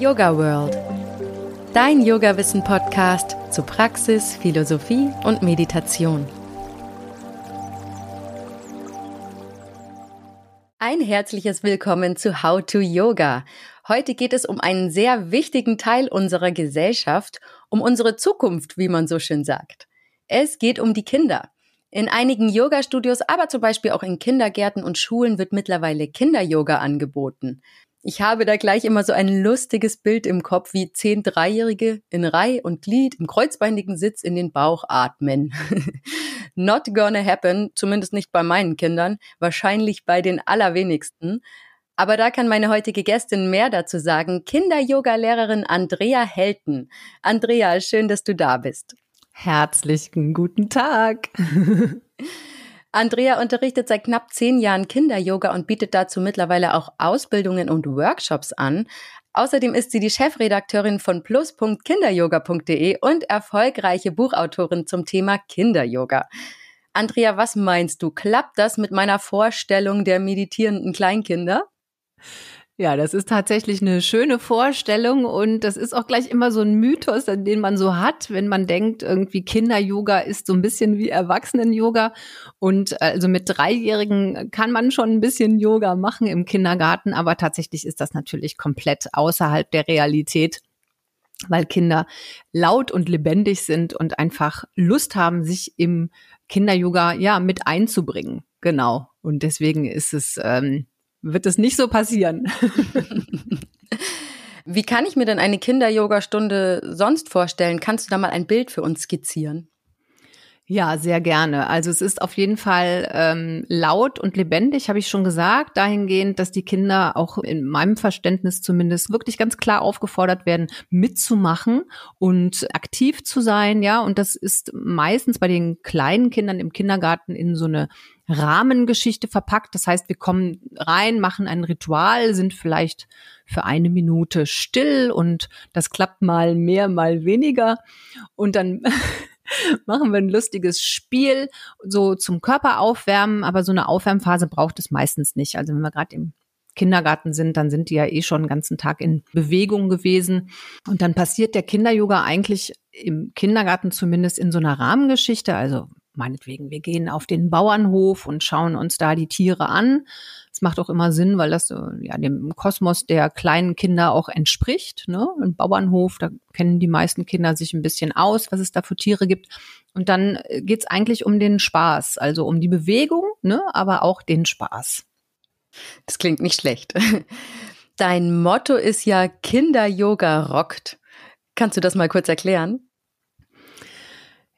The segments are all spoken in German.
Yoga World. Dein Yoga-Wissen-Podcast zu Praxis, Philosophie und Meditation. Ein herzliches Willkommen zu How to Yoga. Heute geht es um einen sehr wichtigen Teil unserer Gesellschaft, um unsere Zukunft, wie man so schön sagt. Es geht um die Kinder. In einigen Yoga-Studios, aber zum Beispiel auch in Kindergärten und Schulen wird mittlerweile Kinder-Yoga angeboten. Ich habe da gleich immer so ein lustiges Bild im Kopf, wie zehn Dreijährige in Reih und Glied im kreuzbeinigen Sitz in den Bauch atmen. Not gonna happen, zumindest nicht bei meinen Kindern, wahrscheinlich bei den allerwenigsten. Aber da kann meine heutige Gästin mehr dazu sagen. Kinder-Yoga-Lehrerin Andrea Helten. Andrea, schön, dass du da bist. Herzlichen guten Tag. Andrea unterrichtet seit knapp zehn Jahren Kinder-Yoga und bietet dazu mittlerweile auch Ausbildungen und Workshops an. Außerdem ist sie die Chefredakteurin von plus.kinderyoga.de und erfolgreiche Buchautorin zum Thema Kinder-Yoga. Andrea, was meinst du? Klappt das mit meiner Vorstellung der meditierenden Kleinkinder? Ja, das ist tatsächlich eine schöne Vorstellung und das ist auch gleich immer so ein Mythos, den man so hat, wenn man denkt, irgendwie Kinder-Yoga ist so ein bisschen wie Erwachsenen-Yoga und also mit Dreijährigen kann man schon ein bisschen Yoga machen im Kindergarten, aber tatsächlich ist das natürlich komplett außerhalb der Realität weil Kinder laut und lebendig sind und einfach Lust haben, sich im Kinder-Yoga ja mit einzubringen. Genau. Und deswegen ist es ähm, wird es nicht so passieren. Wie kann ich mir denn eine Kinder-Yoga-Stunde sonst vorstellen? Kannst du da mal ein Bild für uns skizzieren? Ja, sehr gerne. Also es ist auf jeden Fall ähm, laut und lebendig, habe ich schon gesagt, dahingehend, dass die Kinder auch in meinem Verständnis zumindest wirklich ganz klar aufgefordert werden, mitzumachen und aktiv zu sein, ja. Und das ist meistens bei den kleinen Kindern im Kindergarten in so eine Rahmengeschichte verpackt. Das heißt, wir kommen rein, machen ein Ritual, sind vielleicht für eine Minute still und das klappt mal mehr, mal weniger. Und dann machen wir ein lustiges Spiel, so zum Körper aufwärmen, aber so eine Aufwärmphase braucht es meistens nicht. Also wenn wir gerade im Kindergarten sind, dann sind die ja eh schon den ganzen Tag in Bewegung gewesen. Und dann passiert der Kinderyoga eigentlich im Kindergarten zumindest in so einer Rahmengeschichte. Also meinetwegen, wir gehen auf den Bauernhof und schauen uns da die Tiere an. Es macht auch immer Sinn, weil das ja dem Kosmos der kleinen Kinder auch entspricht. Ne? Ein Bauernhof, da kennen die meisten Kinder sich ein bisschen aus, was es da für Tiere gibt. Und dann äh, geht's eigentlich um den Spaß, also um die Bewegung, ne? aber auch den Spaß. Das klingt nicht schlecht. Dein Motto ist ja Kinder-Yoga rockt. Kannst du das mal kurz erklären?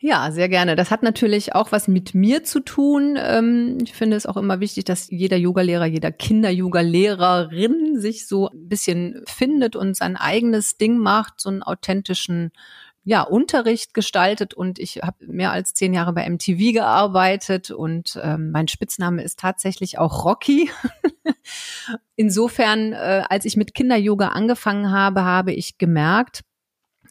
Ja, sehr gerne. Das hat natürlich auch was mit mir zu tun. Ähm, ich finde es auch immer wichtig, dass jeder Yogalehrer, jeder Kinder-Yoga-Lehrerin sich so ein bisschen findet und sein eigenes Ding macht, so einen authentischen ja, Unterricht gestaltet und ich habe mehr als zehn Jahre bei MTV gearbeitet und ähm, mein Spitzname ist tatsächlich auch Rocky. Insofern, äh, als ich mit Kinder-Yoga angefangen habe, habe ich gemerkt,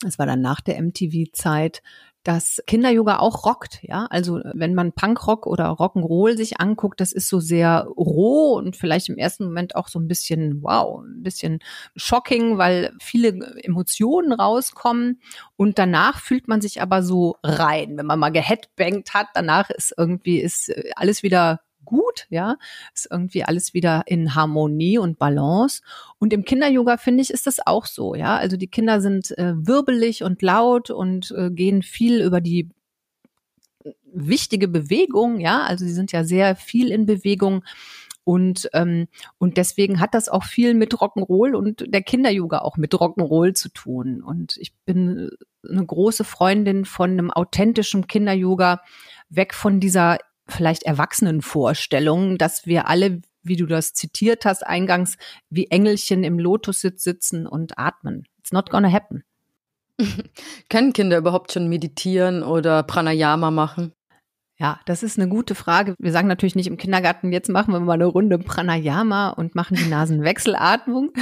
es war dann nach der MTV-Zeit, dass Kinder-Yoga auch rockt, ja. Also wenn man Punkrock oder Rock'n'Roll sich anguckt, das ist so sehr roh und vielleicht im ersten Moment auch so ein bisschen, wow, ein bisschen shocking, weil viele Emotionen rauskommen und danach fühlt man sich aber so rein. Wenn man mal geheadbangt hat, danach ist irgendwie, ist alles wieder gut, ja, ist irgendwie alles wieder in Harmonie und Balance. Und im Kinder-Yoga finde ich, ist das auch so, ja. Also die Kinder sind äh, wirbelig und laut und äh, gehen viel über die wichtige Bewegung, ja. Also sie sind ja sehr viel in Bewegung. Und, ähm, und deswegen hat das auch viel mit Rock'n'Roll und der Kinder-Yoga auch mit Rock'n'Roll zu tun. Und ich bin eine große Freundin von einem authentischen Kinder-Yoga, weg von dieser vielleicht Erwachsenenvorstellungen, dass wir alle, wie du das zitiert hast eingangs, wie Engelchen im Lotussitz sitzen und atmen. It's not gonna happen. Können Kinder überhaupt schon meditieren oder Pranayama machen? Ja, das ist eine gute Frage. Wir sagen natürlich nicht im Kindergarten, jetzt machen wir mal eine Runde Pranayama und machen die Nasenwechselatmung.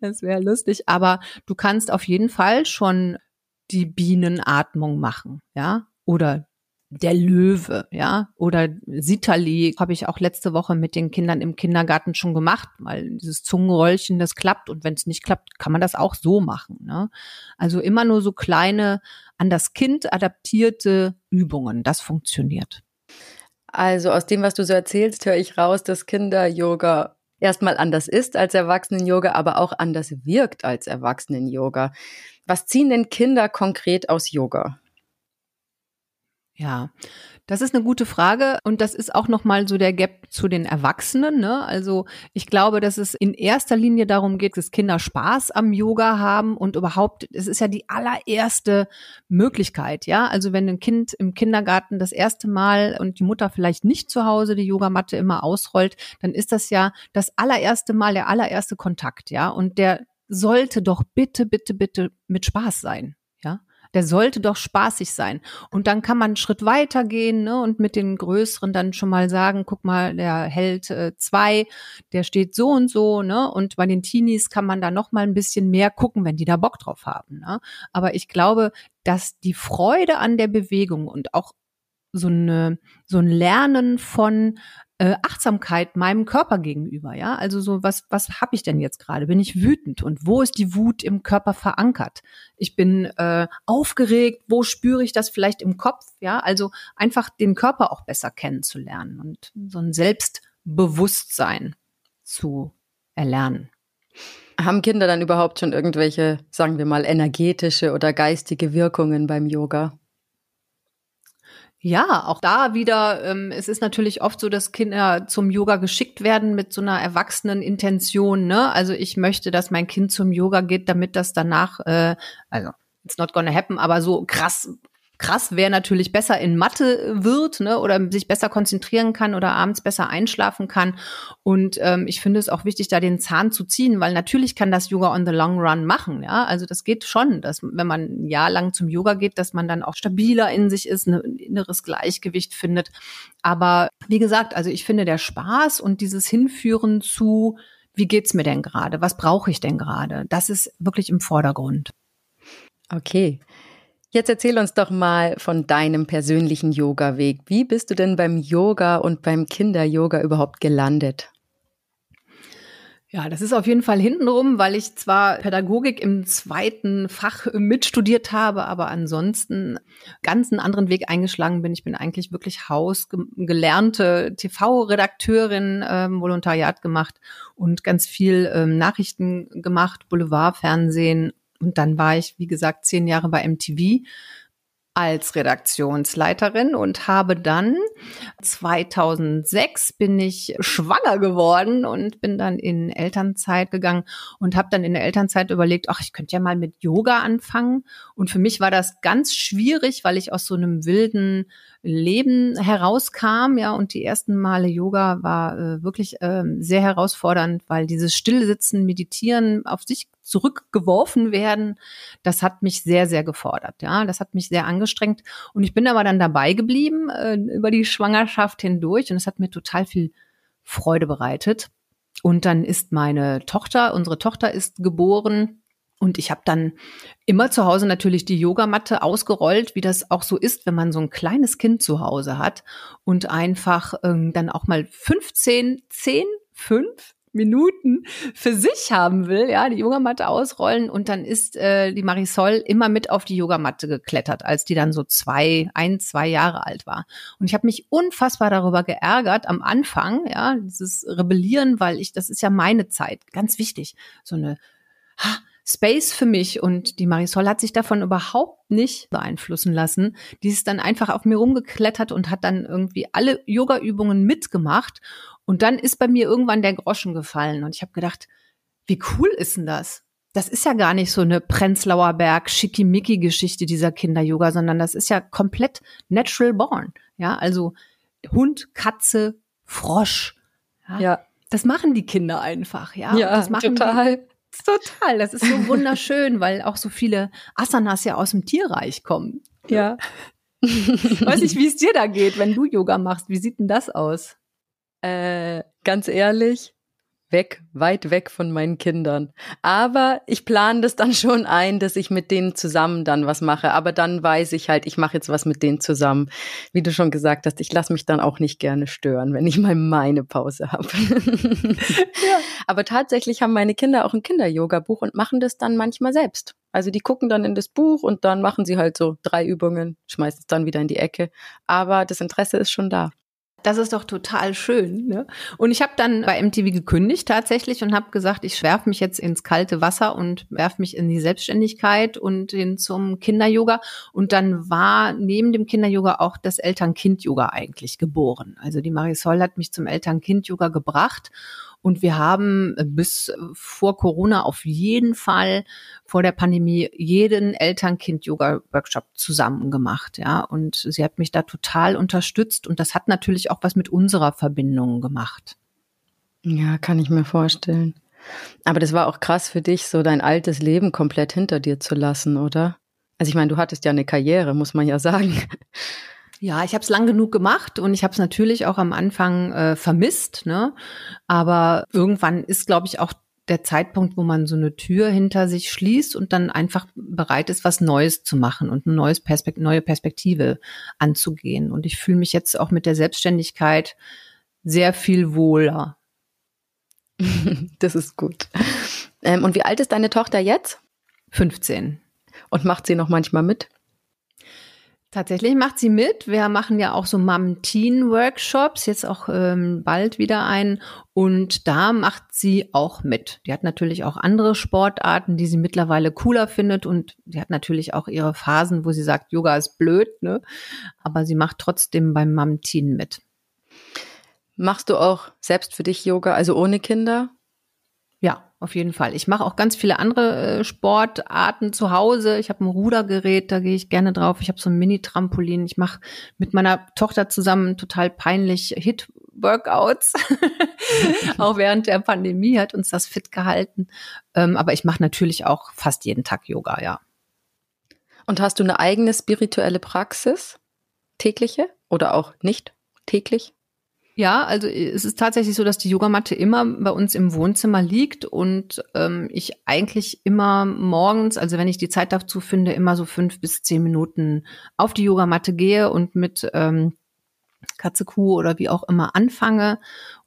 Das wäre lustig, aber du kannst auf jeden Fall schon die Bienenatmung machen, ja? Oder der Löwe, ja, oder Sitali habe ich auch letzte Woche mit den Kindern im Kindergarten schon gemacht, weil dieses Zungenrollchen, das klappt und wenn es nicht klappt, kann man das auch so machen. Ne? Also immer nur so kleine, an das Kind adaptierte Übungen, das funktioniert. Also aus dem, was du so erzählst, höre ich raus, dass Kinder-Yoga erstmal anders ist als Erwachsenen-Yoga, aber auch anders wirkt als Erwachsenen-Yoga. Was ziehen denn Kinder konkret aus Yoga? Ja, das ist eine gute Frage und das ist auch noch mal so der Gap zu den Erwachsenen. Ne? Also ich glaube, dass es in erster Linie darum geht, dass Kinder Spaß am Yoga haben und überhaupt, es ist ja die allererste Möglichkeit. Ja, also wenn ein Kind im Kindergarten das erste Mal und die Mutter vielleicht nicht zu Hause die Yogamatte immer ausrollt, dann ist das ja das allererste Mal, der allererste Kontakt. Ja, und der sollte doch bitte, bitte, bitte mit Spaß sein der sollte doch spaßig sein. Und dann kann man einen Schritt weiter gehen ne, und mit den Größeren dann schon mal sagen, guck mal, der Held äh, zwei, der steht so und so, ne? Und bei den Teenies kann man da noch mal ein bisschen mehr gucken, wenn die da Bock drauf haben. Ne? Aber ich glaube, dass die Freude an der Bewegung und auch so, eine, so ein Lernen von äh, Achtsamkeit meinem Körper gegenüber, ja? Also so was was habe ich denn jetzt gerade? Bin ich wütend und wo ist die Wut im Körper verankert? Ich bin äh, aufgeregt, wo spüre ich das vielleicht im Kopf, ja? Also einfach den Körper auch besser kennenzulernen und so ein Selbstbewusstsein zu erlernen. Haben Kinder dann überhaupt schon irgendwelche, sagen wir mal, energetische oder geistige Wirkungen beim Yoga? Ja, auch da wieder, ähm, es ist natürlich oft so, dass Kinder zum Yoga geschickt werden mit so einer erwachsenen Intention. Ne? Also ich möchte, dass mein Kind zum Yoga geht, damit das danach, äh, also it's not gonna happen, aber so krass krass, wer natürlich besser in Mathe wird, ne, oder sich besser konzentrieren kann oder abends besser einschlafen kann. Und ähm, ich finde es auch wichtig, da den Zahn zu ziehen, weil natürlich kann das Yoga on the long run machen, ja. Also das geht schon, dass wenn man ein Jahr lang zum Yoga geht, dass man dann auch stabiler in sich ist, ne, ein inneres Gleichgewicht findet. Aber wie gesagt, also ich finde der Spaß und dieses Hinführen zu, wie geht's mir denn gerade? Was brauche ich denn gerade? Das ist wirklich im Vordergrund. Okay. Jetzt erzähl uns doch mal von deinem persönlichen Yoga-Weg. Wie bist du denn beim Yoga und beim Kinder-Yoga überhaupt gelandet? Ja, das ist auf jeden Fall hintenrum, weil ich zwar Pädagogik im zweiten Fach mitstudiert habe, aber ansonsten ganz einen anderen Weg eingeschlagen bin. Ich bin eigentlich wirklich hausgelernte TV-Redakteurin, ähm, Volontariat gemacht und ganz viel ähm, Nachrichten gemacht, Boulevard, Fernsehen und dann war ich, wie gesagt, zehn Jahre bei MTV als Redaktionsleiterin und habe dann 2006 bin ich schwanger geworden und bin dann in Elternzeit gegangen und habe dann in der Elternzeit überlegt, ach, ich könnte ja mal mit Yoga anfangen. Und für mich war das ganz schwierig, weil ich aus so einem wilden Leben herauskam, ja, und die ersten Male Yoga war äh, wirklich äh, sehr herausfordernd, weil dieses Stillsitzen, Meditieren, auf sich zurückgeworfen werden, das hat mich sehr, sehr gefordert, ja, das hat mich sehr angestrengt. Und ich bin aber dann dabei geblieben äh, über die Schwangerschaft hindurch und es hat mir total viel Freude bereitet. Und dann ist meine Tochter, unsere Tochter ist geboren und ich habe dann immer zu Hause natürlich die Yogamatte ausgerollt, wie das auch so ist, wenn man so ein kleines Kind zu Hause hat und einfach ähm, dann auch mal 15, 10, 5 Minuten für sich haben will, ja, die Yogamatte ausrollen und dann ist äh, die Marisol immer mit auf die Yogamatte geklettert, als die dann so zwei, ein, zwei Jahre alt war. Und ich habe mich unfassbar darüber geärgert am Anfang, ja, dieses Rebellieren, weil ich, das ist ja meine Zeit, ganz wichtig, so eine ha, Space für mich und die Marisol hat sich davon überhaupt nicht beeinflussen lassen. Die ist dann einfach auf mir rumgeklettert und hat dann irgendwie alle Yoga-Übungen mitgemacht. Und dann ist bei mir irgendwann der Groschen gefallen und ich habe gedacht, wie cool ist denn das? Das ist ja gar nicht so eine Prenzlauer Berg schickimicki Geschichte dieser Kinder-Yoga, sondern das ist ja komplett natural born. Ja, also Hund, Katze, Frosch. Ja. ja. Das machen die Kinder einfach, ja. Ja, das machen total. Total, das ist so wunderschön, weil auch so viele Asanas ja aus dem Tierreich kommen. Ja. Weiß nicht, wie es dir da geht, wenn du Yoga machst. Wie sieht denn das aus? Äh, ganz ehrlich, weg, weit weg von meinen Kindern. Aber ich plane das dann schon ein, dass ich mit denen zusammen dann was mache. Aber dann weiß ich halt, ich mache jetzt was mit denen zusammen. Wie du schon gesagt hast, ich lasse mich dann auch nicht gerne stören, wenn ich mal meine Pause habe. ja. Aber tatsächlich haben meine Kinder auch ein Kinder-Yoga-Buch und machen das dann manchmal selbst. Also die gucken dann in das Buch und dann machen sie halt so drei Übungen, schmeißen es dann wieder in die Ecke. Aber das Interesse ist schon da. Das ist doch total schön. Ne? Und ich habe dann bei MTV gekündigt tatsächlich und habe gesagt, ich werfe mich jetzt ins kalte Wasser und werfe mich in die Selbstständigkeit und hin zum Kinder-Yoga. Und dann war neben dem Kinder-Yoga auch das Eltern-Kind-Yoga eigentlich geboren. Also die Marisol hat mich zum Eltern-Kind-Yoga gebracht. Und wir haben bis vor Corona auf jeden Fall vor der Pandemie jeden Eltern-Kind-Yoga-Workshop zusammen gemacht, ja. Und sie hat mich da total unterstützt und das hat natürlich auch was mit unserer Verbindung gemacht. Ja, kann ich mir vorstellen. Aber das war auch krass für dich, so dein altes Leben komplett hinter dir zu lassen, oder? Also ich meine, du hattest ja eine Karriere, muss man ja sagen. Ja, ich habe es lang genug gemacht und ich habe es natürlich auch am Anfang äh, vermisst. Ne? Aber irgendwann ist, glaube ich, auch der Zeitpunkt, wo man so eine Tür hinter sich schließt und dann einfach bereit ist, was Neues zu machen und eine neues Perspekt neue Perspektive anzugehen. Und ich fühle mich jetzt auch mit der Selbstständigkeit sehr viel wohler. Das ist gut. Ähm, und wie alt ist deine Tochter jetzt? 15. Und macht sie noch manchmal mit? Tatsächlich macht sie mit. Wir machen ja auch so Mom-Teen-Workshops, jetzt auch ähm, bald wieder ein. Und da macht sie auch mit. Die hat natürlich auch andere Sportarten, die sie mittlerweile cooler findet. Und die hat natürlich auch ihre Phasen, wo sie sagt, Yoga ist blöd, ne? Aber sie macht trotzdem beim Mom-Teen mit. Machst du auch selbst für dich Yoga, also ohne Kinder? Auf jeden Fall. Ich mache auch ganz viele andere äh, Sportarten zu Hause. Ich habe ein Rudergerät, da gehe ich gerne drauf. Ich habe so ein Mini-Trampolin. Ich mache mit meiner Tochter zusammen total peinlich Hit-Workouts. auch während der Pandemie hat uns das fit gehalten. Ähm, aber ich mache natürlich auch fast jeden Tag Yoga, ja. Und hast du eine eigene spirituelle Praxis? Tägliche oder auch nicht täglich? Ja, also es ist tatsächlich so, dass die Yogamatte immer bei uns im Wohnzimmer liegt und ähm, ich eigentlich immer morgens, also wenn ich die Zeit dazu finde, immer so fünf bis zehn Minuten auf die Yogamatte gehe und mit ähm, Katze, Kuh oder wie auch immer anfange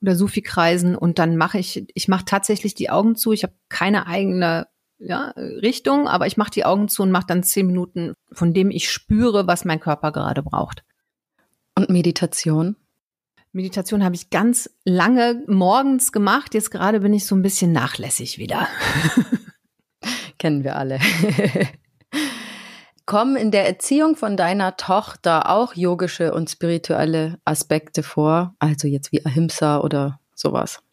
oder Sufi-Kreisen und dann mache ich, ich mache tatsächlich die Augen zu. Ich habe keine eigene ja, Richtung, aber ich mache die Augen zu und mache dann zehn Minuten, von dem ich spüre, was mein Körper gerade braucht. Und Meditation? Meditation habe ich ganz lange morgens gemacht. Jetzt gerade bin ich so ein bisschen nachlässig wieder. Kennen wir alle. Kommen in der Erziehung von deiner Tochter auch yogische und spirituelle Aspekte vor? Also jetzt wie Ahimsa oder sowas?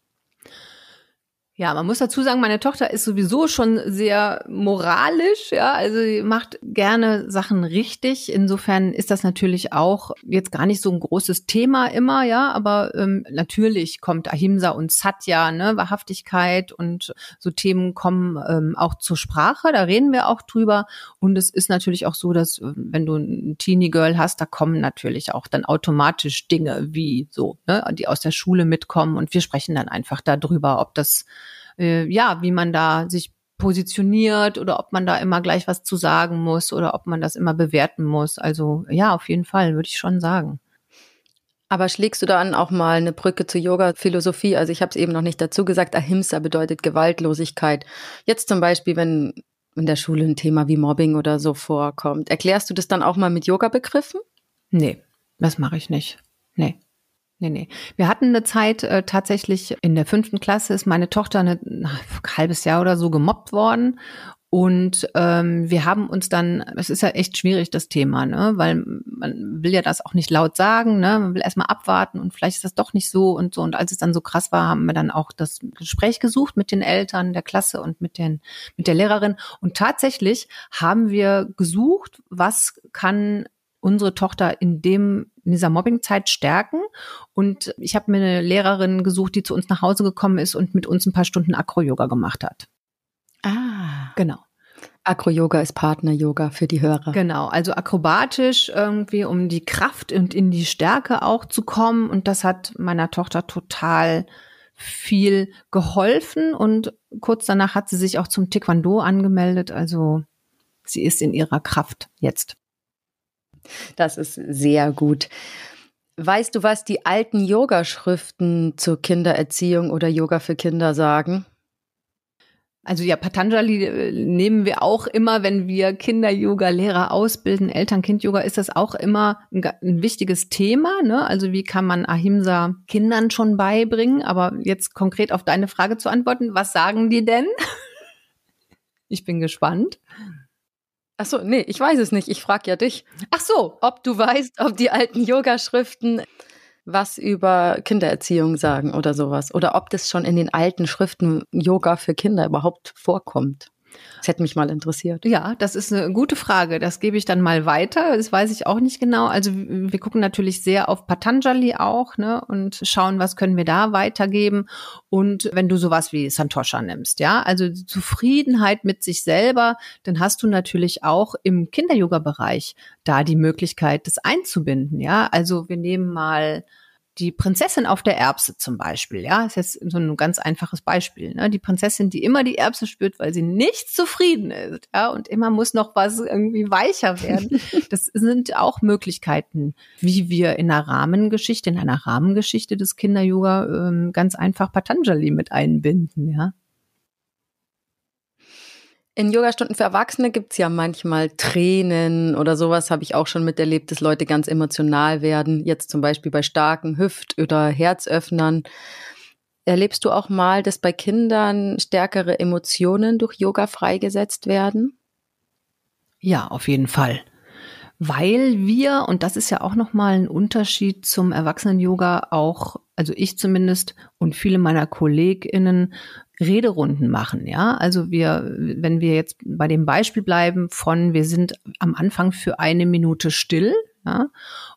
Ja, man muss dazu sagen, meine Tochter ist sowieso schon sehr moralisch, ja, also sie macht gerne Sachen richtig. Insofern ist das natürlich auch jetzt gar nicht so ein großes Thema immer, ja, aber ähm, natürlich kommt Ahimsa und Satya, ne, Wahrhaftigkeit und so Themen kommen ähm, auch zur Sprache, da reden wir auch drüber. Und es ist natürlich auch so, dass äh, wenn du ein Teenie Girl hast, da kommen natürlich auch dann automatisch Dinge wie so, ne, die aus der Schule mitkommen und wir sprechen dann einfach darüber, ob das äh, ja, wie man da sich positioniert oder ob man da immer gleich was zu sagen muss oder ob man das immer bewerten muss. Also ja, auf jeden Fall, würde ich schon sagen. Aber schlägst du dann auch mal eine Brücke zur Yoga-Philosophie? Also ich habe es eben noch nicht dazu gesagt, Ahimsa bedeutet Gewaltlosigkeit. Jetzt zum Beispiel, wenn in der Schule ein Thema wie Mobbing oder so vorkommt, erklärst du das dann auch mal mit Yoga-Begriffen? Nee, das mache ich nicht. Nee. Nee, nee. Wir hatten eine Zeit äh, tatsächlich in der fünften Klasse ist meine Tochter eine, ein halbes Jahr oder so gemobbt worden. Und ähm, wir haben uns dann, es ist ja echt schwierig, das Thema, ne? Weil man will ja das auch nicht laut sagen, ne? Man will erstmal abwarten und vielleicht ist das doch nicht so und so. Und als es dann so krass war, haben wir dann auch das Gespräch gesucht mit den Eltern der Klasse und mit den, mit der Lehrerin. Und tatsächlich haben wir gesucht, was kann unsere Tochter in dem in dieser Mobbingzeit stärken. Und ich habe mir eine Lehrerin gesucht, die zu uns nach Hause gekommen ist und mit uns ein paar Stunden Akro-Yoga gemacht hat. Ah. Genau. Akro-Yoga ist Partner-Yoga für die Hörer. Genau, also akrobatisch irgendwie, um die Kraft und in die Stärke auch zu kommen. Und das hat meiner Tochter total viel geholfen und kurz danach hat sie sich auch zum Taekwondo angemeldet. Also sie ist in ihrer Kraft jetzt. Das ist sehr gut. Weißt du, was die alten Yogaschriften zur Kindererziehung oder Yoga für Kinder sagen? Also ja, Patanjali äh, nehmen wir auch immer, wenn wir Kinder-Yoga-Lehrer ausbilden, Eltern-Kind-Yoga, ist das auch immer ein, ein, wichtiges Thema. Ne? Also wie kann man Ahimsa Kindern schon beibringen? Aber jetzt konkret auf deine Frage zu antworten, was sagen die denn? ich bin gespannt. Ach so, nee, ich weiß es nicht. Ich frage ja dich. Ach so, ob du weißt, ob die alten Yoga-Schriften was über Kindererziehung sagen oder sowas. Oder ob das schon in den alten Schriften Yoga für Kinder überhaupt vorkommt. Das hätte mich mal interessiert. Ja, das ist eine gute Frage. Das gebe ich dann mal weiter. Das weiß ich auch nicht genau. Also wir gucken natürlich sehr auf Patanjali auch, ne, und schauen, was können wir da weitergeben. Und wenn du sowas wie Santosha nimmst, ja, also Zufriedenheit mit sich selber, dann hast du natürlich auch im Kinder-Yoga-Bereich da die Möglichkeit, das einzubinden, ja. Also wir nehmen mal die Prinzessin auf der Erbse zum Beispiel, ja, ist jetzt so ein ganz einfaches Beispiel. Ne? Die Prinzessin, die immer die Erbse spürt, weil sie nicht zufrieden ist, ja, und immer muss noch was irgendwie weicher werden. Das sind auch Möglichkeiten, wie wir in einer Rahmengeschichte, in einer Rahmengeschichte des Kinder-Yoga ähm, ganz einfach Patanjali mit einbinden, ja. In Yogastunden für Erwachsene gibt's ja manchmal Tränen oder sowas, habe ich auch schon miterlebt, dass Leute ganz emotional werden. Jetzt zum Beispiel bei starken Hüft- oder Herzöffnern. Erlebst du auch mal, dass bei Kindern stärkere Emotionen durch Yoga freigesetzt werden? Ja, auf jeden Fall. Weil wir, und das ist ja auch nochmal ein Unterschied zum Erwachsenen-Yoga, auch, also ich zumindest und viele meiner KollegInnen Rederunden machen, ja. Also wir, wenn wir jetzt bei dem Beispiel bleiben von, wir sind am Anfang für eine Minute still, ja,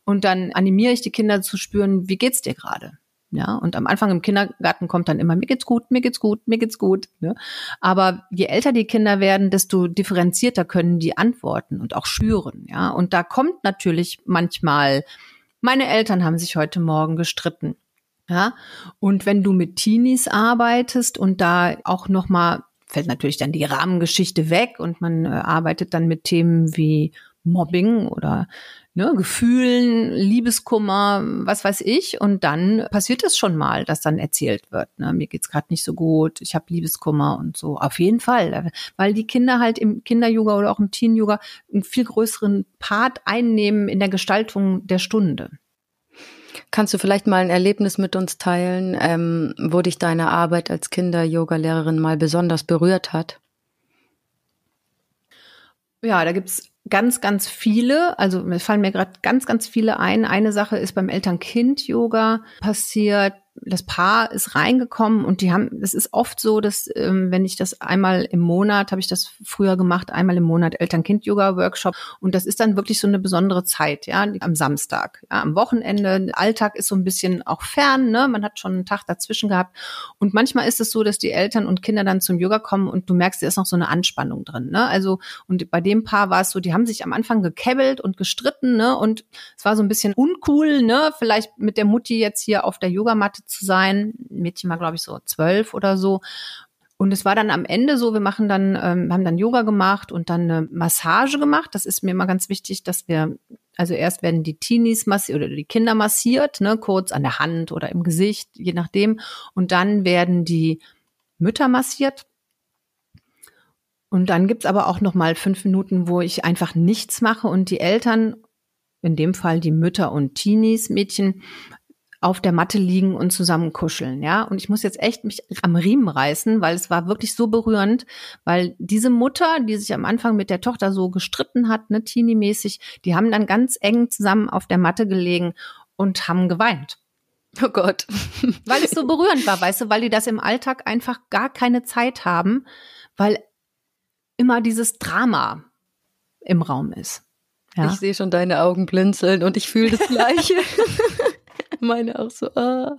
und dann animiere ich die Kinder zu spüren, wie geht's dir gerade? Ja, und am Anfang im Kindergarten kommt dann immer, mir geht's gut, mir geht's gut, mir geht's gut. Ne? Aber je älter die Kinder werden, desto differenzierter können die antworten und auch spüren. Ja, und da kommt natürlich manchmal, meine Eltern haben sich heute Morgen gestritten. Ja, und wenn du mit Teenies arbeitest und da auch noch mal fällt natürlich dann die Rahmengeschichte weg und man äh, arbeitet dann mit Themen wie Mobbing oder ne, Gefühlen, Liebeskummer, was weiß ich. Und dann passiert es schon mal, dass dann erzählt wird, ne, mir geht's gerade nicht so gut, ich habe Liebeskummer und so. Auf jeden Fall, weil die Kinder halt im Kinder-Yoga oder auch im Teen-Yoga einen viel größeren Part einnehmen in der Gestaltung der Stunde. Kannst du vielleicht mal ein Erlebnis mit uns teilen, ähm, wo dich deine Arbeit als Kinder-Yoga-Lehrerin mal besonders berührt hat? Ja, da gibt's ganz, ganz viele. Also mir fallen mir gerade ganz, ganz viele ein. Eine Sache ist beim Eltern-Kind-Yoga passiert das Paar ist reingekommen und die haben, es ist oft so, dass ähm, wenn ich das einmal im Monat, habe ich das früher gemacht, einmal im Monat Eltern-Kind-Yoga-Workshop und das ist dann wirklich so eine besondere Zeit, ja, am Samstag, ja, am Wochenende. Alltag ist so ein bisschen auch fern, ne, man hat schon einen Tag dazwischen gehabt und manchmal ist es so, dass die Eltern und Kinder dann zum Yoga kommen und du merkst, da ist noch so eine Anspannung drin, ne, also und bei dem Paar war es so, die haben sich am Anfang gekebbelt und gestritten, ne, und es war so ein bisschen uncool, ne, vielleicht mit der Mutti jetzt hier auf der Yogamatte zu sein. Mädchen war, glaube ich, so zwölf oder so. Und es war dann am Ende so, wir machen dann, ähm, haben dann Yoga gemacht und dann eine Massage gemacht. Das ist mir immer ganz wichtig, dass wir, also erst werden die Teenies massiert oder die Kinder massiert, ne, kurz an der Hand oder im Gesicht, je nachdem. Und dann werden die Mütter massiert. Und dann gibt's aber auch noch mal fünf Minuten, wo ich einfach nichts mache und die Eltern, in dem Fall die Mütter und Teenies, Mädchen, auf der Matte liegen und zusammen kuscheln, ja. Und ich muss jetzt echt mich am Riemen reißen, weil es war wirklich so berührend, weil diese Mutter, die sich am Anfang mit der Tochter so gestritten hat, ne, teenie-mäßig, die haben dann ganz eng zusammen auf der Matte gelegen und haben geweint. Oh Gott. Weil es so berührend war, weißt du, weil die das im Alltag einfach gar keine Zeit haben, weil immer dieses Drama im Raum ist. Ja? Ich sehe schon deine Augen blinzeln und ich fühle das Gleiche. meine auch so. Ah.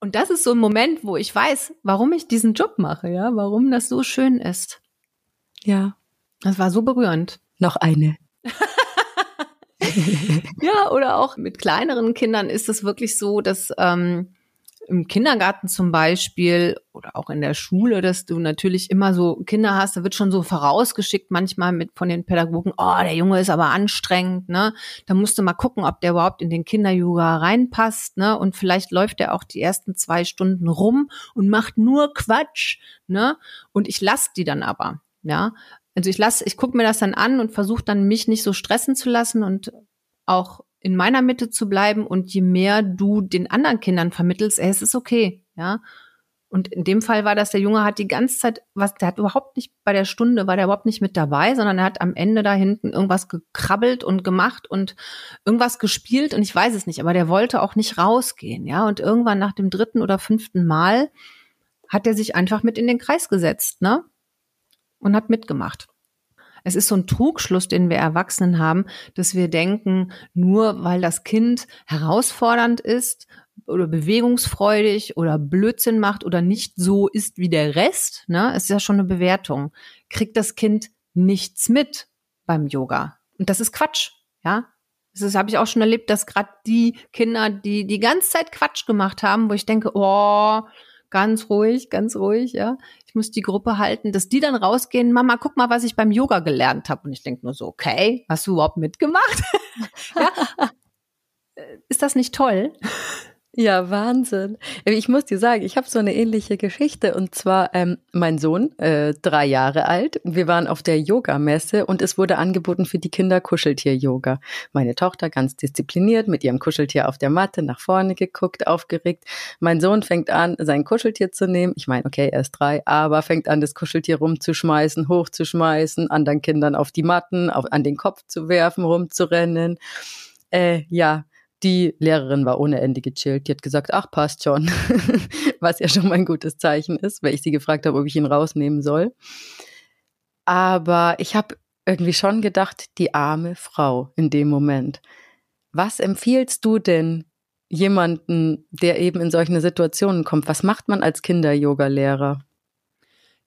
Und das ist so ein Moment, wo ich weiß, warum ich diesen Job mache, ja, warum das so schön ist. Ja. Das war so berührend. Noch eine. ja, oder auch mit kleineren Kindern ist es wirklich so, dass ähm, im Kindergarten zum Beispiel oder auch in der Schule, dass du natürlich immer so Kinder hast, da wird schon so vorausgeschickt manchmal mit von den Pädagogen, oh, der Junge ist aber anstrengend, ne? Da musst du mal gucken, ob der überhaupt in den Kinderyoga reinpasst, ne? Und vielleicht läuft er auch die ersten zwei Stunden rum und macht nur Quatsch, ne? Und ich lasse die dann aber, ja? Also ich lasse, ich gucke mir das dann an und versuche dann mich nicht so stressen zu lassen und auch in meiner Mitte zu bleiben und je mehr du den anderen Kindern vermittelst, ey, es ist okay, ja. Und in dem Fall war das, der Junge hat die ganze Zeit, was, der hat überhaupt nicht bei der Stunde, war der überhaupt nicht mit dabei, sondern er hat am Ende da hinten irgendwas gekrabbelt und gemacht und irgendwas gespielt und ich weiß es nicht, aber der wollte auch nicht rausgehen, ja. Und irgendwann nach dem dritten oder fünften Mal hat er sich einfach mit in den Kreis gesetzt, ne? Und hat mitgemacht. Es ist so ein Trugschluss, den wir Erwachsenen haben, dass wir denken, nur weil das Kind herausfordernd ist oder bewegungsfreudig oder Blödsinn macht oder nicht so ist wie der Rest, ne, ist ja schon eine Bewertung, kriegt das Kind nichts mit beim Yoga. Und das ist Quatsch, ja. Das habe ich auch schon erlebt, dass gerade die Kinder, die die ganze Zeit Quatsch gemacht haben, wo ich denke, oh, ganz ruhig, ganz ruhig, ja. Ich muss die Gruppe halten, dass die dann rausgehen, Mama, guck mal, was ich beim Yoga gelernt habe. Und ich denke nur so, okay, hast du überhaupt mitgemacht? ja? Äh, ist das nicht toll? Ja, Wahnsinn. Ich muss dir sagen, ich habe so eine ähnliche Geschichte. Und zwar ähm, mein Sohn, äh, drei Jahre alt. Wir waren auf der Yoga-Messe und es wurde angeboten für die Kinder Kuscheltier-Yoga. Meine Tochter ganz diszipliniert mit ihrem Kuscheltier auf der Matte nach vorne geguckt, aufgeregt. Mein Sohn fängt an, sein Kuscheltier zu nehmen. Ich meine, okay, er ist drei, aber fängt an, das Kuscheltier rumzuschmeißen, hochzuschmeißen, anderen Kindern auf die Matten, auf, an den Kopf zu werfen, rumzurennen. Äh, ja, die Lehrerin war ohne Ende gechillt. Die hat gesagt, ach, passt schon. Was ja schon mal ein gutes Zeichen ist, weil ich sie gefragt habe, ob ich ihn rausnehmen soll. Aber ich habe irgendwie schon gedacht, die arme Frau in dem Moment. Was empfiehlst du denn jemanden, der eben in solche Situationen kommt? Was macht man als Kinder-Yoga-Lehrer?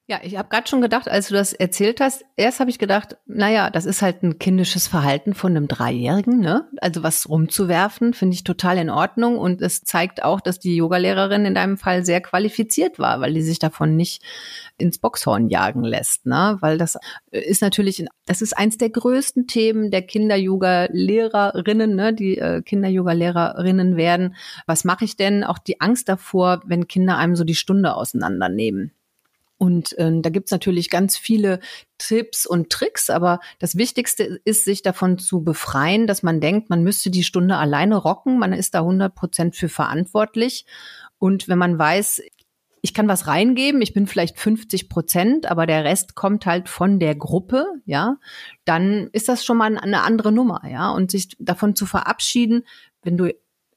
Ja, ich habe gerade schon gedacht, als du das erzählt hast, erst habe ich gedacht, naja, das ist halt ein kindisches Verhalten von einem Dreijährigen, ne? Also was rumzuwerfen, finde ich total in Ordnung. Und es zeigt auch, dass die Yogalehrerin in deinem Fall sehr qualifiziert war, weil die sich davon nicht ins Boxhorn jagen lässt, ne? Weil das ist natürlich, das ist eins der größten Themen der Kinder-Yoga-Lehrerinnen, ne? Die äh, Kinder-Yoga-Lehrerinnen werden. Was mache ich denn? Auch die Angst davor, wenn Kinder einem so die Stunde auseinandernehmen. Und äh, da gibt's natürlich ganz viele Tipps und Tricks, aber das Wichtigste ist, sich davon zu befreien, dass man denkt, man müsste die Stunde alleine rocken. Man ist da 100 Prozent für verantwortlich. Und wenn man weiß, ich kann was reingeben, ich bin vielleicht 50 Prozent, aber der Rest kommt halt von der Gruppe, ja, dann ist das schon mal eine andere Nummer, ja. Und sich davon zu verabschieden, wenn du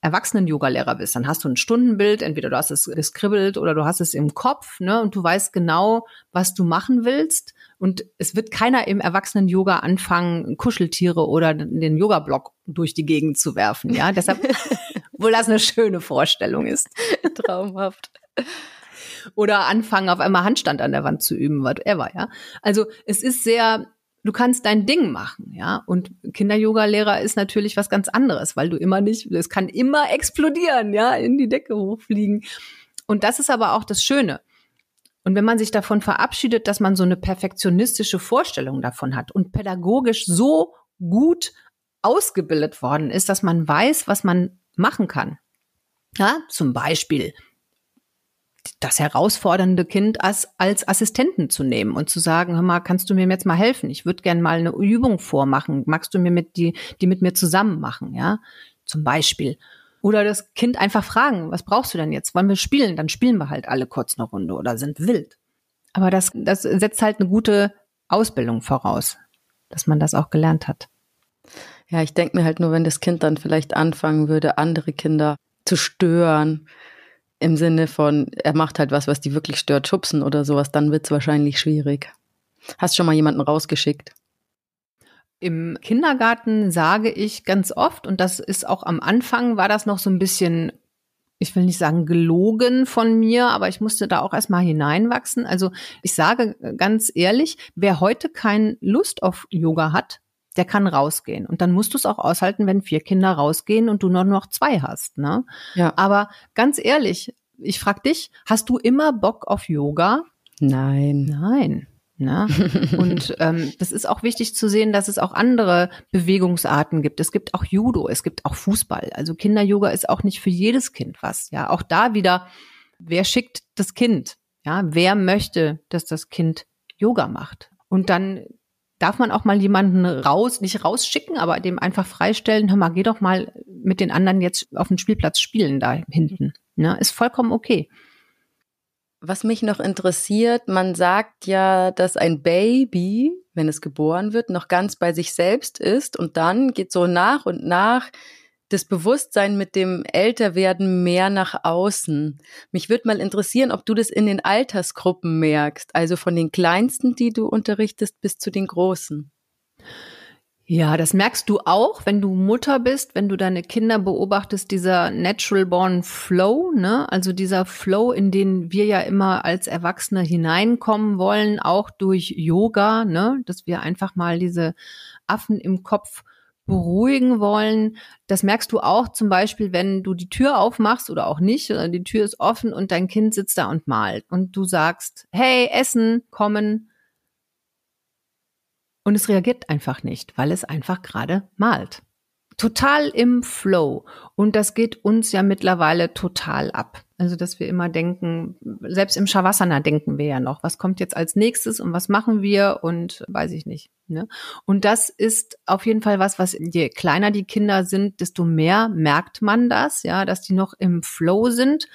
Erwachsenen-Yoga-Lehrer bist, dann hast du ein Stundenbild, entweder du hast es geskribbelt oder du hast es im Kopf, ne, und du weißt genau, was du machen willst. Und es wird keiner im Erwachsenen-Yoga anfangen, Kuscheltiere oder den Yoga-Block durch die Gegend zu werfen, ja. Deshalb, wohl das eine schöne Vorstellung ist. Traumhaft. Oder anfangen, auf einmal Handstand an der Wand zu üben, whatever, ja. Also es ist sehr du kannst dein Ding machen, ja. Und Kinder-Yoga-Lehrer ist natürlich was ganz anderes, weil du immer nicht, es kann immer explodieren, ja, in die Decke hochfliegen. Und das ist aber auch das Schöne. Und wenn man sich davon verabschiedet, dass man so eine perfektionistische Vorstellung davon hat und pädagogisch so gut ausgebildet worden ist, dass man weiß, was man machen kann. Ja, zum Beispiel das herausfordernde Kind als, als Assistenten zu nehmen und zu sagen, hör mal, kannst du mir jetzt mal helfen? Ich würde gerne mal eine Übung vormachen. Magst du mir mit die, die mit mir zusammen machen, ja? Zum Beispiel. Oder das Kind einfach fragen, was brauchst du denn jetzt? Wollen wir spielen? Dann spielen wir halt alle kurz eine Runde oder sind wild. Aber das, das setzt halt eine gute Ausbildung voraus, dass man das auch gelernt hat. Ja, ich denke mir halt nur, wenn das Kind dann vielleicht anfangen würde, andere Kinder zu stören, im Sinne von, er macht halt was, was die wirklich stört, schubsen oder sowas, dann wird's wahrscheinlich schwierig. Hast schon mal jemanden rausgeschickt? Im Kindergarten sage ich ganz oft, und das ist auch am Anfang, war das noch so ein bisschen, ich will nicht sagen gelogen von mir, aber ich musste da auch erstmal hineinwachsen. Also ich sage ganz ehrlich, wer heute keine Lust auf Yoga hat, der kann rausgehen. Und dann musst du es auch aushalten, wenn vier Kinder rausgehen und du nur noch zwei hast. Ne? Ja. Aber ganz ehrlich, ich frag dich, hast du immer Bock auf Yoga? Nein. Nein. Ne? Und ähm, das ist auch wichtig zu sehen, dass es auch andere Bewegungsarten gibt. Es gibt auch Judo, es gibt auch Fußball. Also Kinder-Yoga ist auch nicht für jedes Kind was. Ja, auch da wieder, wer schickt das Kind? Ja, wer möchte, dass das Kind Yoga macht? Und dann darf man auch mal jemanden raus, nicht rausschicken, aber dem einfach freistellen, hör mal, geh doch mal mit den anderen jetzt auf den Spielplatz spielen da hinten. Ne? Ist vollkommen okay. Was mich noch interessiert, man sagt ja, dass ein Baby, wenn es geboren wird, noch ganz bei sich selbst ist und dann geht so nach und nach das Bewusstsein mit dem Älterwerden mehr nach außen. Mich würde mal interessieren, ob du das in den Altersgruppen merkst, also von den kleinsten, die du unterrichtest, bis zu den großen. Ja, das merkst du auch, wenn du Mutter bist, wenn du deine Kinder beobachtest, dieser Natural Born Flow, ne? Also dieser Flow, in den wir ja immer als Erwachsene hineinkommen wollen, auch durch Yoga, ne? Dass wir einfach mal diese Affen im Kopf beruhigen wollen. Das merkst du auch zum Beispiel, wenn du die Tür aufmachst oder auch nicht, oder die Tür ist offen und dein Kind sitzt da und malt und du sagst, hey, Essen, kommen. Und es reagiert einfach nicht, weil es einfach gerade malt. Total im Flow. Und das geht uns ja mittlerweile total ab. Also, dass wir immer denken, selbst im Shavasana denken wir ja noch, was kommt jetzt als nächstes und was machen wir und weiß ich nicht. Ne? Und das ist auf jeden Fall was, was je kleiner die Kinder sind, desto mehr merkt man das, ja, dass die noch im Flow sind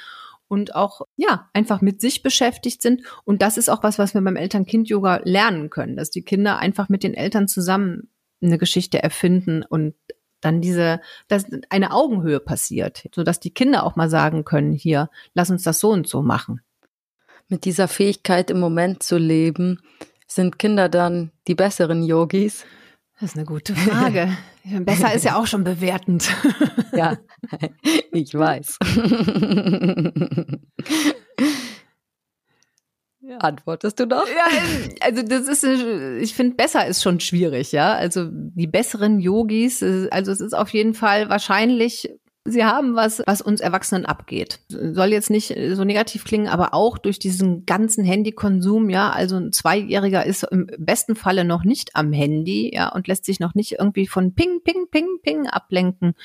und auch, ja, einfach mit sich beschäftigt sind. Und das ist auch was, was wir beim Eltern-Kind-Yoga lernen können, dass die Kinder einfach mit den Eltern zusammen eine Geschichte erfinden und dann diese, dass eine Augenhöhe passiert, so dass die Kinder auch mal sagen können, hier, lass uns das so und so machen. Mit dieser Fähigkeit im Moment zu leben, sind Kinder dann die besseren Yogis? Das ist eine gute Frage. Besser ist ja auch schon bewertend. ja, ich weiß. Antwortest du noch? Ja, also das ist, ich finde, besser ist schon schwierig, ja. Also die besseren Yogis, also es ist auf jeden Fall wahrscheinlich Sie haben was, was uns Erwachsenen abgeht. Soll jetzt nicht so negativ klingen, aber auch durch diesen ganzen Handykonsum, ja, also ein Zweijähriger ist im besten Falle noch nicht am Handy, ja, und lässt sich noch nicht irgendwie von Ping, Ping, Ping, Ping ablenken.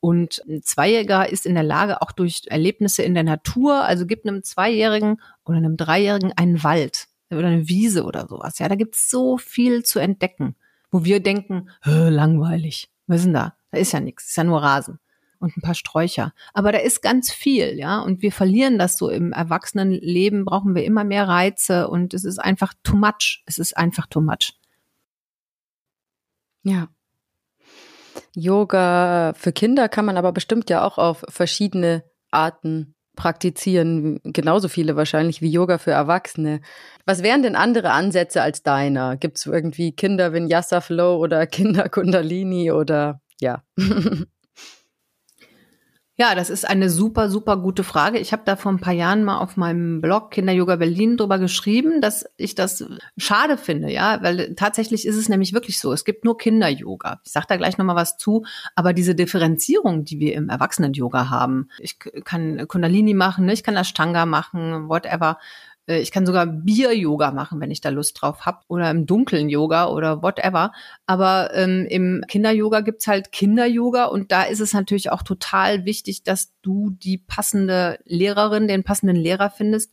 Und ein Zweijähriger ist in der Lage, auch durch Erlebnisse in der Natur, also gibt einem Zweijährigen oder einem Dreijährigen einen Wald oder eine Wiese oder sowas. Ja, da gibt's so viel zu entdecken, wo wir denken, langweilig. Was ist denn da? Da ist ja nichts, ist ja nur Rasen und ein paar Sträucher. Aber da ist ganz viel, ja. Und wir verlieren das so im Erwachsenenleben, brauchen wir immer mehr Reize und es ist einfach too much. Es ist einfach too much. Ja. Yoga für Kinder kann man aber bestimmt ja auch auf verschiedene Arten praktizieren, genauso viele wahrscheinlich wie Yoga für Erwachsene. Was wären denn andere Ansätze als deiner? Gibt es irgendwie Kinder Vinyasa Flow oder Kinder Kundalini oder ja? Ja, das ist eine super, super gute Frage. Ich habe da vor ein paar Jahren mal auf meinem Blog Kinder Yoga Berlin drüber geschrieben, dass ich das schade finde, ja, weil tatsächlich ist es nämlich wirklich so. Es gibt nur Kinder-Yoga. Ich sage da gleich nochmal was zu, aber diese Differenzierung, die wir im Erwachsenen-Yoga haben, ich kann Kundalini machen, ne, ich kann Ashtanga machen, whatever. Äh, ich kann sogar Bier-Yoga machen, wenn ich da Lust drauf habe. Oder im dunklen Yoga oder whatever. Aber ähm, im Kinder-Yoga gibt's halt Kinder-Yoga und da ist es natürlich auch total wichtig, dass du die passende Lehrerin, den passenden Lehrer findest,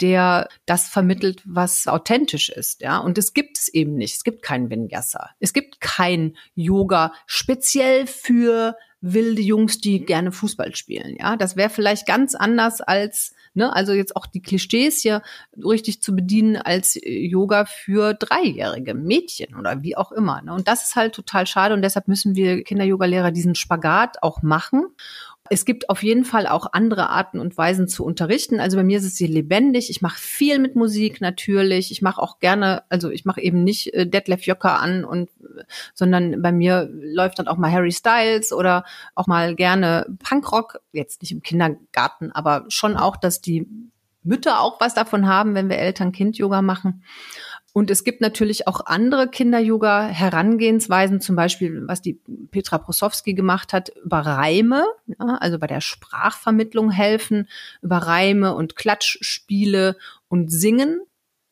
der das vermittelt, was authentisch ist, ja. Und es gibt es eben nicht. Es gibt keinen Vinyasa. Es gibt kein Yoga speziell für wilde Jungs, die gerne Fußball spielen, ja. Das wäre vielleicht ganz anders als Ne? Also jetzt auch die Klischees hier richtig zu bedienen als äh, Yoga für dreijährige Mädchen oder wie auch immer. Ne? Und das ist halt total schade und deshalb müssen wir Kinder-Yoga-Lehrer diesen Spagat auch machen. Es gibt auf jeden Fall auch andere Arten und Weisen zu unterrichten. Also bei mir ist es sehr lebendig. Ich mache viel mit Musik natürlich. Ich mache auch gerne, also ich mache eben nicht äh, Detlef Jöcker an und sondern bei mir läuft dann auch mal Harry Styles oder auch mal gerne Punkrock. Jetzt nicht im Kindergarten, aber schon auch, dass die Mütter auch was davon haben, wenn wir Eltern-Kind-Yoga machen. Und es gibt natürlich auch andere Kinder-Yoga-Herangehensweisen, zum Beispiel, was die Petra Prosowski gemacht hat, über Reime, ja, also bei der Sprachvermittlung helfen, über Reime und Klatschspiele und Singen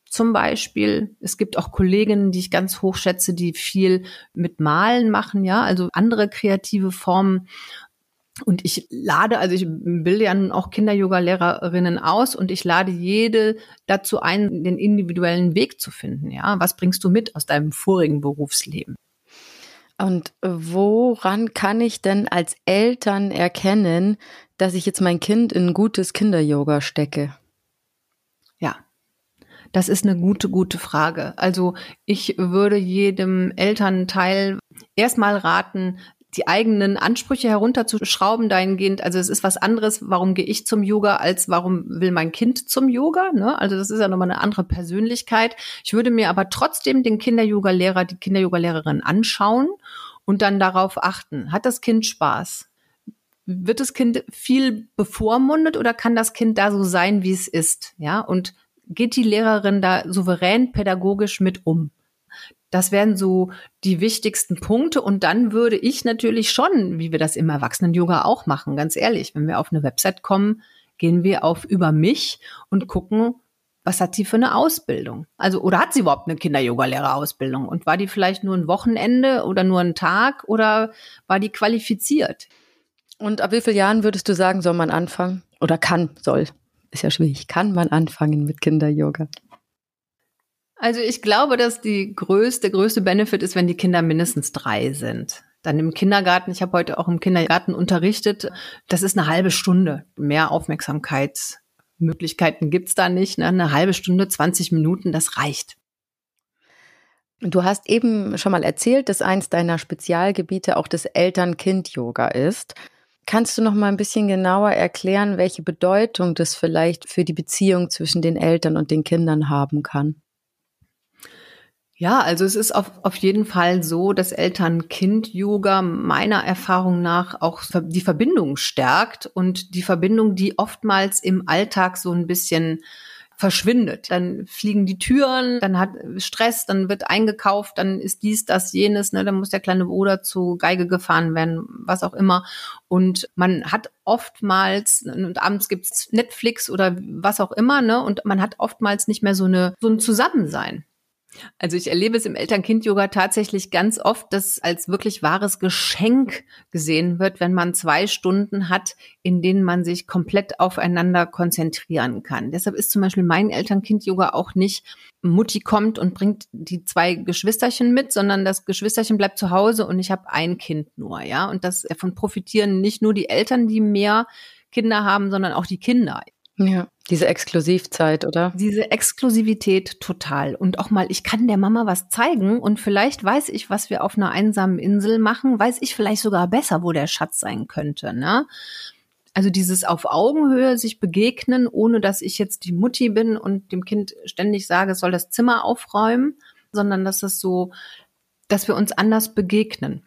zum Beispiel. Es gibt auch Kolleginnen, die ich ganz hoch schätze, die viel mit Malen machen, ja, also andere kreative Formen. Und ich lade, also ich bilde ja nun auch Kinder-Yoga-Lehrerinnen aus und ich lade jede dazu ein, den individuellen Weg zu finden. Ja, was bringst du mit aus deinem vorigen Berufsleben? Und woran kann ich denn als Eltern erkennen, dass ich jetzt mein Kind in gutes Kinder-Yoga stecke? Ja, das ist eine gute, gute Frage. Also ich würde jedem Elternteil erstmal raten, die eigenen Ansprüche herunterzuschrauben dahingehend. Also es ist was anderes, warum gehe ich zum Yoga, als warum will mein Kind zum Yoga. Ne? Also das ist ja nochmal eine andere Persönlichkeit. Ich würde mir aber trotzdem den Kinder-Yoga-Lehrer, die Kinder-Yoga-Lehrerin anschauen und dann darauf achten. Hat das Kind Spaß? Wird das Kind viel bevormundet oder kann das Kind da so sein, wie es ist? Ja, und geht die Lehrerin da souverän pädagogisch mit um? Das wären so die wichtigsten Punkte. Und dann würde ich natürlich schon, wie wir das im Erwachsenen-Yoga auch machen, ganz ehrlich, wenn wir auf eine Website kommen, gehen wir auf über mich und gucken, was hat sie für eine Ausbildung? Also, oder hat sie überhaupt eine Kinder-Yoga-Lehrerausbildung? Und war die vielleicht nur ein Wochenende oder nur ein Tag oder war die qualifiziert? Und ab wie vielen Jahren würdest du sagen, soll man anfangen? Oder kann, soll? Ist ja schwierig. Kann man anfangen mit Kinder-Yoga? Also ich glaube, dass die größte, größte Benefit ist, wenn die Kinder mindestens drei sind. Dann im Kindergarten, ich habe heute auch im Kindergarten unterrichtet, das ist eine halbe Stunde. Mehr Aufmerksamkeitsmöglichkeiten gibt's da nicht. Ne? Eine halbe Stunde, 20 Minuten, das reicht. Du hast eben schon mal erzählt, dass eins deiner Spezialgebiete auch das Eltern-Kind-Yoga ist. Kannst du noch mal ein bisschen genauer erklären, welche Bedeutung das vielleicht für die Beziehung zwischen den Eltern und den Kindern haben kann? Ja, also es ist auf, auf jeden Fall so, dass Eltern-Kind-Yoga meiner Erfahrung nach auch die Verbindung stärkt und die Verbindung, die oftmals im Alltag so ein bisschen verschwindet. Dann fliegen die Türen, dann hat Stress, dann wird eingekauft, dann ist dies, das, jenes, ne, dann muss der kleine Bruder zu Geige gefahren werden, was auch immer. Und man hat oftmals, und abends gibt's Netflix oder was auch immer, ne, und man hat oftmals nicht mehr so eine, so ein Zusammensein. Also ich erlebe es im Eltern-Kind-Yoga tatsächlich ganz oft, dass als wirklich wahres Geschenk gesehen wird, wenn man zwei Stunden hat, in denen man sich komplett aufeinander konzentrieren kann. Deshalb ist zum Beispiel mein Eltern-Kind-Yoga auch nicht, Mutti kommt und bringt die zwei Geschwisterchen mit, sondern das Geschwisterchen bleibt zu Hause und ich habe ein Kind nur, ja. Und das davon profitieren nicht nur die Eltern, die mehr Kinder haben, sondern auch die Kinder. Ja, diese Exklusivzeit, oder? Diese Exklusivität total. Und auch mal, ich kann der Mama was zeigen und vielleicht weiß ich, was wir auf einer einsamen Insel machen, weiß ich vielleicht sogar besser, wo der Schatz sein könnte, ne? Also dieses auf Augenhöhe sich begegnen, ohne dass ich jetzt die Mutti bin und dem Kind ständig sage, es soll das Zimmer aufräumen, sondern dass es so, dass wir uns anders begegnen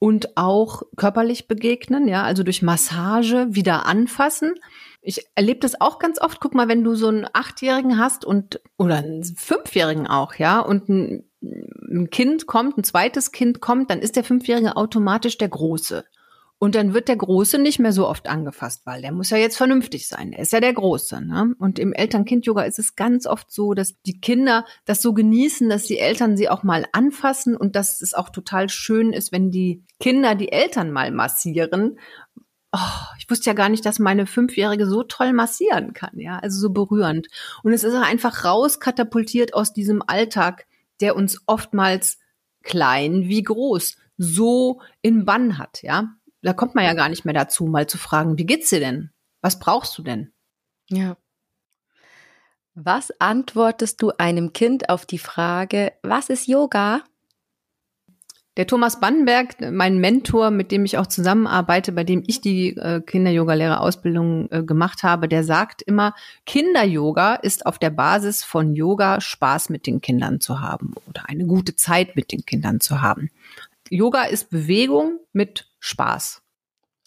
und auch körperlich begegnen, ja, also durch Massage wieder anfassen ich erlebe das auch ganz oft. Guck mal, wenn du so einen Achtjährigen hast und oder einen Fünfjährigen auch, ja, und ein, ein Kind kommt, ein zweites Kind kommt, dann ist der Fünfjährige automatisch der Große. Und dann wird der Große nicht mehr so oft angefasst, weil der muss ja jetzt vernünftig sein. Der ist ja der Große. Ne? Und im Eltern-Kind-Yoga ist es ganz oft so, dass die Kinder das so genießen, dass die Eltern sie auch mal anfassen und dass es auch total schön ist, wenn die Kinder die Eltern mal massieren oh, ich wusste ja gar nicht, dass meine Fünfjährige so toll massieren kann, ja, also so berührend. Und es ist einfach rauskatapultiert aus diesem Alltag, der uns oftmals klein wie groß so in Bann hat, ja. Da kommt man ja gar nicht mehr dazu, mal zu fragen, wie geht's dir denn? Was brauchst du denn? Ja. Was antwortest du einem Kind auf die Frage, was ist Yoga? Der Thomas Bannenberg, mein Mentor, mit dem ich auch zusammenarbeite, bei dem ich die äh, Kinder-Yoga-Lehrerausbildung äh, gemacht habe, der sagt immer, Kinder-Yoga ist auf der Basis von Yoga Spaß mit den Kindern zu haben oder eine gute Zeit mit den Kindern zu haben. Yoga ist Bewegung mit Spaß.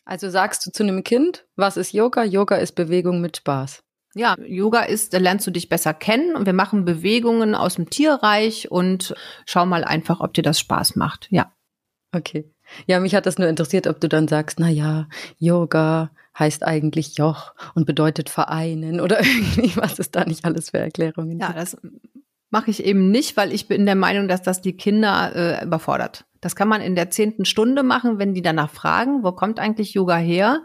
Also sagst du zu einem Kind, was ist Yoga? Yoga ist Bewegung mit Spaß. Ja, Yoga ist, da lernst du dich besser kennen und wir machen Bewegungen aus dem Tierreich und schau mal einfach, ob dir das Spaß macht. Ja. Okay. Ja, mich hat das nur interessiert, ob du dann sagst, na ja, Yoga heißt eigentlich Joch und bedeutet vereinen oder irgendwie, was es da nicht alles für Erklärungen Ja, das mache ich eben nicht, weil ich bin der Meinung, dass das die Kinder äh, überfordert. Das kann man in der zehnten Stunde machen, wenn die danach fragen, wo kommt eigentlich Yoga her?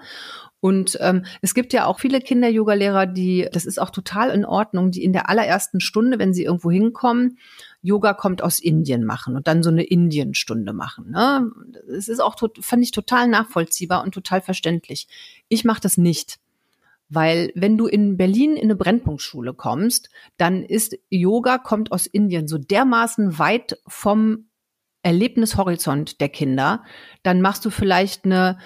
Und ähm, es gibt ja auch viele Kinder-Yoga-Lehrer, die, das ist auch total in Ordnung, die in der allerersten Stunde, wenn sie irgendwo hinkommen, Yoga kommt aus Indien machen und dann so eine Indien-Stunde machen. Ne? Es ist auch, fand ich total nachvollziehbar und total verständlich. Ich mache das nicht. Weil wenn du in Berlin in eine Brennpunktschule kommst, dann ist Yoga kommt aus Indien so dermaßen weit vom Erlebnishorizont der Kinder, dann machst du vielleicht eine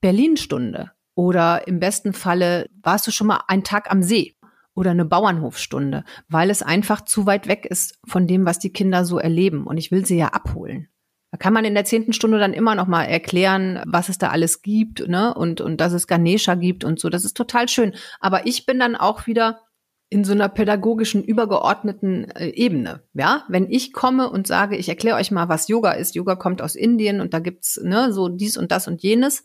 Berlin-Stunde oder im besten Falle warst du schon mal einen Tag am See oder eine Bauernhofstunde, weil es einfach zu weit weg ist von dem, was die Kinder so erleben. Und ich will sie ja abholen. Da kann man in der zehnten Stunde dann immer noch mal erklären, was es da alles gibt, ne? Und, und dass es Ganesha gibt und so. Das ist total schön. Aber ich bin dann auch wieder in so einer pädagogischen übergeordneten äh, Ebene. Ja, wenn ich komme und sage, ich erkläre euch mal, was Yoga ist. Yoga kommt aus Indien und da gibt's ne so dies und das und jenes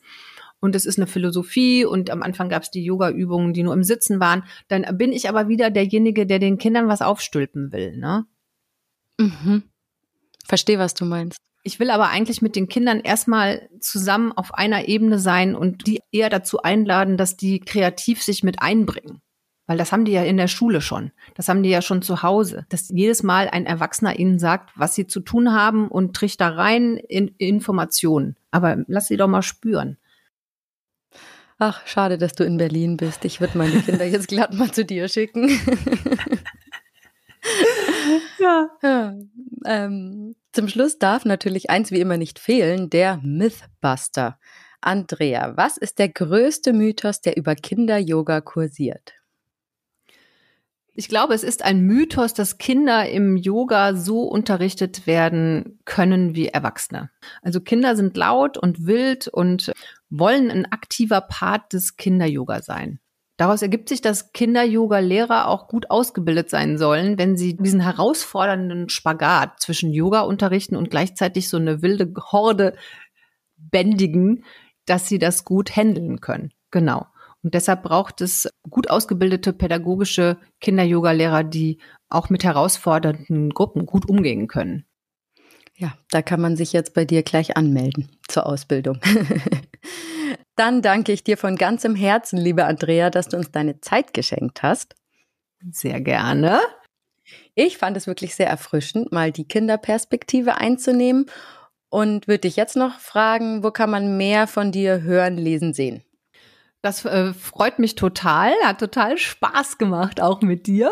und es ist eine Philosophie und am Anfang gab es die Yoga-Übungen, die nur im Sitzen waren. Dann bin ich aber wieder derjenige, der den Kindern was aufstülpen will. Ne? Mhm. Verstehe, was du meinst. Ich will aber eigentlich mit den Kindern erstmal zusammen auf einer Ebene sein und die eher dazu einladen, dass die kreativ sich mit einbringen. Weil das haben die ja in der Schule schon. Das haben die ja schon zu Hause. Dass jedes Mal ein Erwachsener ihnen sagt, was sie zu tun haben und trichter rein in Informationen. Aber lass sie doch mal spüren. Ach, schade, dass du in Berlin bist. Ich würde meine Kinder jetzt glatt mal zu dir schicken. ja. ja. Ähm, zum Schluss darf natürlich eins wie immer nicht fehlen, der Mythbuster. Andrea, was ist der größte Mythos, der über Kinder-Yoga kursiert? Ich glaube, es ist ein Mythos, dass Kinder im Yoga so unterrichtet werden können wie Erwachsene. Also Kinder sind laut und wild und wollen ein aktiver Part des Kinder-Yoga sein. Daraus ergibt sich, dass Kinder-Yoga-Lehrer auch gut ausgebildet sein sollen, wenn sie diesen herausfordernden Spagat zwischen Yoga unterrichten und gleichzeitig so eine wilde Horde bändigen, dass sie das gut handeln können. Genau. Und deshalb braucht es gut ausgebildete pädagogische Kinder-Yoga-Lehrer, die auch mit herausfordernden Gruppen gut umgehen können. Ja, da kann man sich jetzt bei dir gleich anmelden zur Ausbildung. Dann danke ich dir von ganzem Herzen, liebe Andrea, dass du uns deine Zeit geschenkt hast. Sehr gerne. Ich fand es wirklich sehr erfrischend, mal die Kinderperspektive einzunehmen und würde dich jetzt noch fragen, wo kann man mehr von dir hören, lesen, sehen? Das äh, freut mich total, hat total Spaß gemacht, auch mit dir.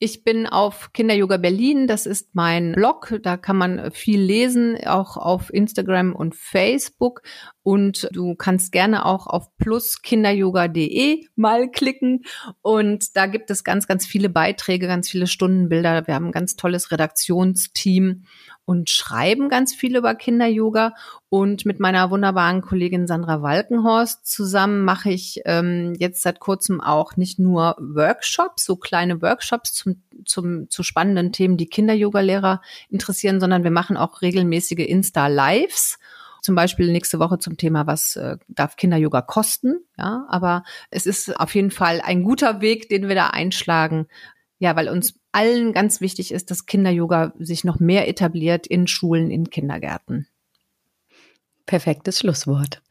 Ich bin auf Kinder-Yoga Berlin, das ist mein Blog, da kann man viel lesen, auch auf Instagram und Facebook. Und du kannst gerne auch auf pluskinderyoga.de mal klicken. Und da gibt es ganz, ganz viele Beiträge, ganz viele Stundenbilder. Wir haben ein ganz tolles Redaktionsteam und schreiben ganz viel über Kinder-Yoga. Und mit meiner wunderbaren Kollegin Sandra Walkenhorst zusammen mache ich ähm, jetzt seit kurzem auch nicht nur Workshops, so kleine Workshops zum, zum, zu spannenden Themen, die Kinder-Yoga-Lehrer interessieren, sondern wir machen auch regelmäßige Insta-Lives zum Beispiel nächste Woche zum Thema, was äh, darf Kinder-Yoga kosten? Ja, aber es ist auf jeden Fall ein guter Weg, den wir da einschlagen. Ja, weil uns allen ganz wichtig ist, dass Kinder-Yoga sich noch mehr etabliert in Schulen, in Kindergärten. Perfektes Schlusswort.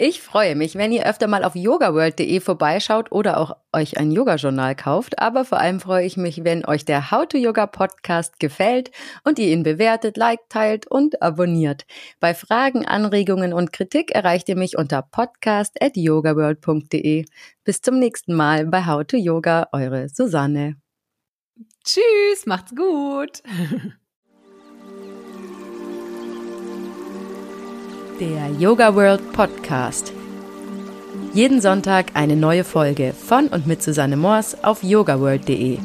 Ich freue mich, wenn ihr öfter mal auf yogaworld.de vorbeischaut oder auch euch ein Yoga-Journal kauft. Aber vor allem freue ich mich, wenn euch der How to Yoga Podcast gefällt und ihr ihn bewertet, liked, teilt und abonniert. Bei Fragen, Anregungen und Kritik erreicht ihr mich unter podcast.yogaworld.de. Bis zum nächsten Mal bei How to Yoga, eure Susanne. Tschüss, macht's gut. Der Yoga World Podcast. Jeden Sonntag eine neue Folge von und mit Susanne Moors auf yogaworld.de.